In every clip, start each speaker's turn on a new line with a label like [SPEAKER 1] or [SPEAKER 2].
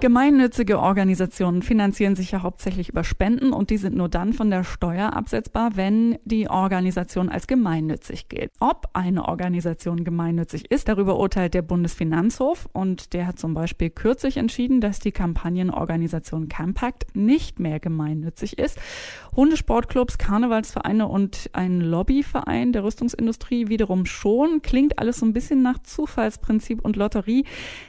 [SPEAKER 1] Gemeinnützige Organisationen finanzieren sich ja hauptsächlich über Spenden und die sind nur dann von der Steuer absetzbar, wenn die Organisation als gemeinnützig gilt. Ob eine Organisation gemeinnützig ist, darüber urteilt der Bundesfinanzhof und der hat zum Beispiel kürzlich entschieden, dass die Kampagnenorganisation Campact nicht mehr gemeinnützig ist. Hundesportclubs, Karnevalsvereine und ein Lobbyverein der Rüstungsindustrie wiederum schon. Klingt alles so ein bisschen nach Zufallsprinzip und Lotterie.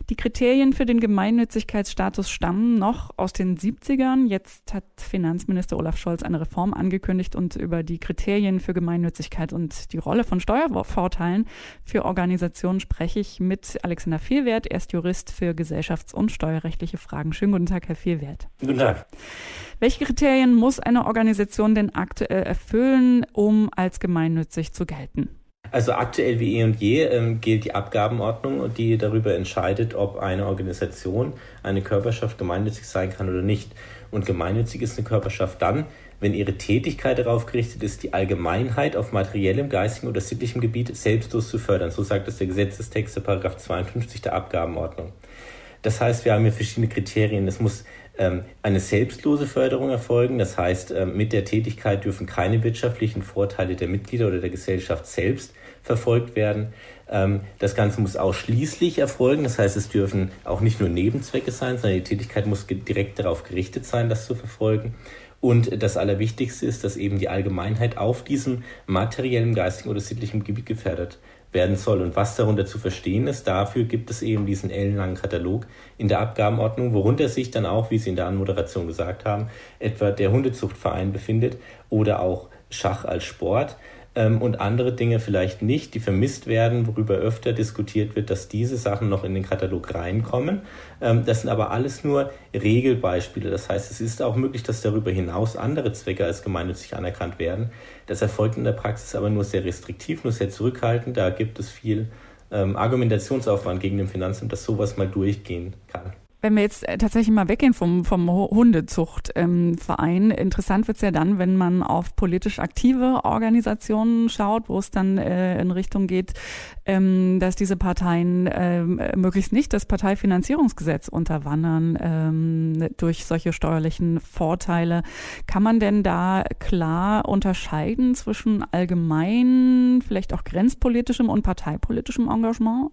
[SPEAKER 1] Die Kriterien für den Gemeinnützigkeitsstatus Status stammen noch aus den 70ern. Jetzt hat Finanzminister Olaf Scholz eine Reform angekündigt und über die Kriterien für Gemeinnützigkeit und die Rolle von Steuervorteilen für Organisationen spreche ich mit Alexander Fehlwert. Er ist Jurist für gesellschafts- und steuerrechtliche Fragen. Schönen guten Tag, Herr Fehlwert.
[SPEAKER 2] Guten Tag.
[SPEAKER 1] Welche Kriterien muss eine Organisation denn aktuell erfüllen, um als gemeinnützig zu gelten?
[SPEAKER 2] Also aktuell wie eh und je ähm, gilt die Abgabenordnung, die darüber entscheidet, ob eine Organisation, eine Körperschaft gemeinnützig sein kann oder nicht. Und gemeinnützig ist eine Körperschaft dann, wenn ihre Tätigkeit darauf gerichtet ist, die Allgemeinheit auf materiellem, geistigen oder sittlichem Gebiet selbstlos zu fördern. So sagt es der Gesetzestext der Paragraph 52 der Abgabenordnung. Das heißt, wir haben hier verschiedene Kriterien. Es muss ähm, eine selbstlose Förderung erfolgen. Das heißt, ähm, mit der Tätigkeit dürfen keine wirtschaftlichen Vorteile der Mitglieder oder der Gesellschaft selbst verfolgt werden. Ähm, das Ganze muss ausschließlich erfolgen. Das heißt, es dürfen auch nicht nur Nebenzwecke sein, sondern die Tätigkeit muss direkt darauf gerichtet sein, das zu verfolgen. Und das Allerwichtigste ist, dass eben die Allgemeinheit auf diesem materiellen, geistigen oder sittlichen Gebiet gefährdet werden soll. Und was darunter zu verstehen ist, dafür gibt es eben diesen ellenlangen Katalog in der Abgabenordnung, worunter sich dann auch, wie Sie in der Anmoderation gesagt haben, etwa der Hundezuchtverein befindet oder auch Schach als Sport ähm, und andere Dinge vielleicht nicht, die vermisst werden, worüber öfter diskutiert wird, dass diese Sachen noch in den Katalog reinkommen. Ähm, das sind aber alles nur Regelbeispiele. Das heißt, es ist auch möglich, dass darüber hinaus andere Zwecke als gemeinnützig anerkannt werden. Das erfolgt in der Praxis aber nur sehr restriktiv, nur sehr zurückhaltend. Da gibt es viel ähm, Argumentationsaufwand gegen den Finanzamt, dass sowas mal durchgehen kann.
[SPEAKER 1] Wenn wir jetzt äh, tatsächlich mal weggehen vom, vom Hundezuchtverein, ähm, interessant wird's ja dann, wenn man auf politisch aktive Organisationen schaut, wo es dann äh, in Richtung geht, ähm, dass diese Parteien ähm, möglichst nicht das Parteifinanzierungsgesetz unterwandern ähm, durch solche steuerlichen Vorteile. Kann man denn da klar unterscheiden zwischen allgemein, vielleicht auch grenzpolitischem und parteipolitischem Engagement?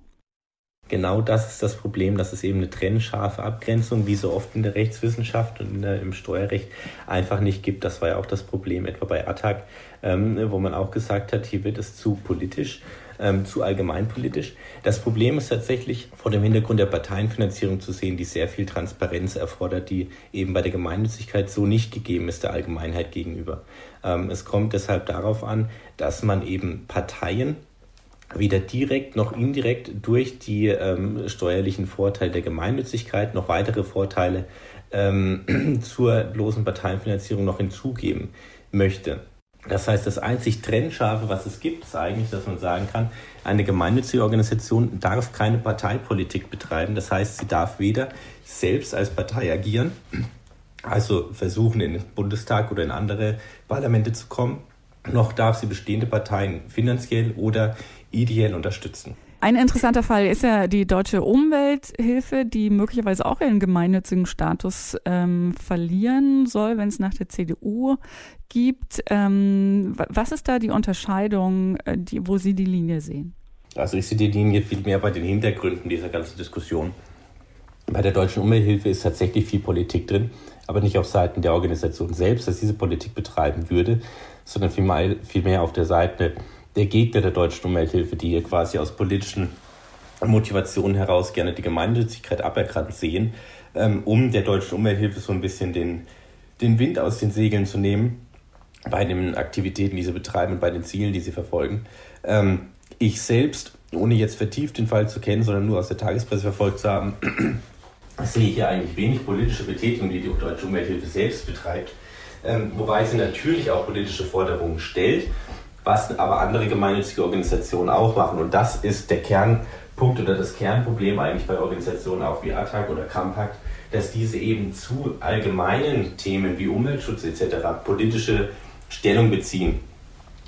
[SPEAKER 2] Genau das ist das Problem, dass es eben eine trennscharfe Abgrenzung, wie so oft in der Rechtswissenschaft und der, im Steuerrecht, einfach nicht gibt. Das war ja auch das Problem etwa bei ATTAC, ähm, wo man auch gesagt hat, hier wird es zu politisch, ähm, zu allgemeinpolitisch. Das Problem ist tatsächlich vor dem Hintergrund der Parteienfinanzierung zu sehen, die sehr viel Transparenz erfordert, die eben bei der Gemeinnützigkeit so nicht gegeben ist der Allgemeinheit gegenüber. Ähm, es kommt deshalb darauf an, dass man eben Parteien weder direkt noch indirekt durch die ähm, steuerlichen Vorteile der Gemeinnützigkeit noch weitere Vorteile ähm, zur bloßen Parteienfinanzierung noch hinzugeben möchte. Das heißt, das einzig Trennscharfe, was es gibt, ist eigentlich, dass man sagen kann, eine gemeinnützige Organisation darf keine Parteipolitik betreiben. Das heißt, sie darf weder selbst als Partei agieren, also versuchen, in den Bundestag oder in andere Parlamente zu kommen, noch darf sie bestehende Parteien finanziell oder ideell unterstützen.
[SPEAKER 1] Ein interessanter Fall ist ja die deutsche Umwelthilfe, die möglicherweise auch ihren gemeinnützigen Status ähm, verlieren soll, wenn es nach der CDU gibt. Ähm, was ist da die Unterscheidung, äh, die, wo Sie die Linie sehen?
[SPEAKER 2] Also ich sehe die Linie viel mehr bei den Hintergründen dieser ganzen Diskussion. Bei der deutschen Umwelthilfe ist tatsächlich viel Politik drin, aber nicht auf Seiten der Organisation selbst, dass diese Politik betreiben würde, sondern vielmehr, auf der Seite der Gegner der deutschen Umwelthilfe, die hier quasi aus politischen Motivationen heraus gerne die Gemeinnützigkeit aberkannt sehen, ähm, um der deutschen Umwelthilfe so ein bisschen den, den Wind aus den Segeln zu nehmen bei den Aktivitäten, die sie betreiben und bei den Zielen, die sie verfolgen. Ähm, ich selbst, ohne jetzt vertieft den Fall zu kennen, sondern nur aus der Tagespresse verfolgt zu haben, sehe hier eigentlich wenig politische Betätigung, die die deutsche Umwelthilfe selbst betreibt. Ähm, wobei sie natürlich auch politische Forderungen stellt was aber andere gemeinnützige Organisationen auch machen. Und das ist der Kernpunkt oder das Kernproblem eigentlich bei Organisationen auch wie ATTAC oder Campact, dass diese eben zu allgemeinen Themen wie Umweltschutz etc. politische Stellung beziehen.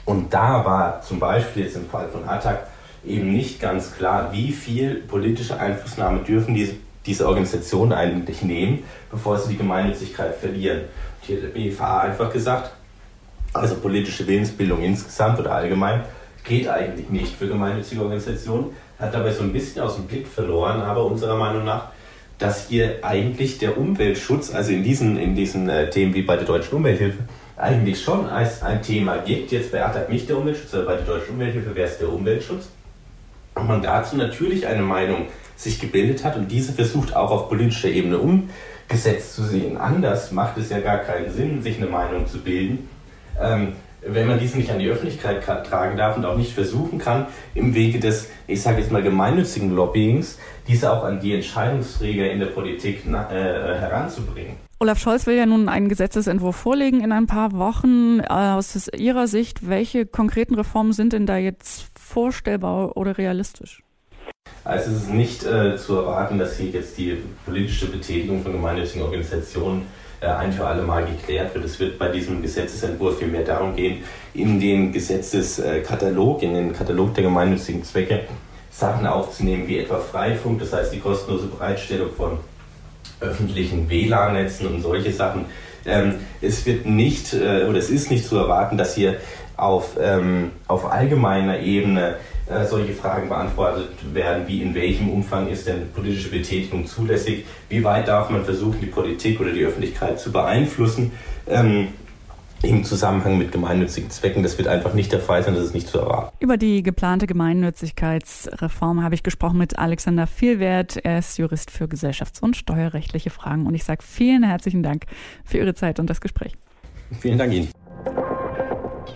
[SPEAKER 2] Und da war zum Beispiel jetzt im Fall von ATTAC eben nicht ganz klar, wie viel politische Einflussnahme dürfen diese, diese Organisationen eigentlich nehmen, bevor sie die Gemeinnützigkeit verlieren. Und hier hat der BFA einfach gesagt, also politische Willensbildung insgesamt oder allgemein geht eigentlich nicht für gemeinnützige Organisationen, hat dabei so ein bisschen aus dem Blick verloren, aber unserer Meinung nach, dass hier eigentlich der Umweltschutz, also in diesen, in diesen äh, Themen wie bei der Deutschen Umwelthilfe, eigentlich schon als ein Thema gibt. Jetzt ATTAC nicht der Umweltschutz, aber bei der Deutschen Umwelthilfe wäre es der Umweltschutz. Und man dazu natürlich eine Meinung sich gebildet hat und diese versucht auch auf politischer Ebene umgesetzt zu sehen. Anders macht es ja gar keinen Sinn, sich eine Meinung zu bilden, ähm, wenn man diese nicht an die Öffentlichkeit tragen darf und auch nicht versuchen kann, im Wege des, ich sage jetzt mal, gemeinnützigen Lobbyings, diese auch an die Entscheidungsträger in der Politik äh, heranzubringen.
[SPEAKER 1] Olaf Scholz will ja nun einen Gesetzesentwurf vorlegen in ein paar Wochen. Äh, aus Ihrer Sicht, welche konkreten Reformen sind denn da jetzt vorstellbar oder realistisch?
[SPEAKER 2] Also es ist nicht äh, zu erwarten, dass hier jetzt die politische Betätigung von gemeinnützigen Organisationen äh, ein für alle Mal geklärt wird. Es wird bei diesem Gesetzesentwurf vielmehr darum gehen, in den Gesetzeskatalog, in den Katalog der gemeinnützigen Zwecke Sachen aufzunehmen, wie etwa Freifunk, das heißt die kostenlose Bereitstellung von öffentlichen WLAN-Netzen und solche Sachen. Ähm, es wird nicht äh, oder es ist nicht zu erwarten, dass hier auf, ähm, auf allgemeiner Ebene äh, solche Fragen beantwortet werden, wie in welchem Umfang ist denn politische Betätigung zulässig, wie weit darf man versuchen, die Politik oder die Öffentlichkeit zu beeinflussen. Ähm, im Zusammenhang mit gemeinnützigen Zwecken. Das wird einfach nicht der Fall sein, das ist nicht zu erwarten.
[SPEAKER 1] Über die geplante Gemeinnützigkeitsreform habe ich gesprochen mit Alexander Vielwert. Er ist Jurist für gesellschafts- und steuerrechtliche Fragen. Und ich sage vielen herzlichen Dank für Ihre Zeit und das Gespräch.
[SPEAKER 2] Vielen Dank Ihnen.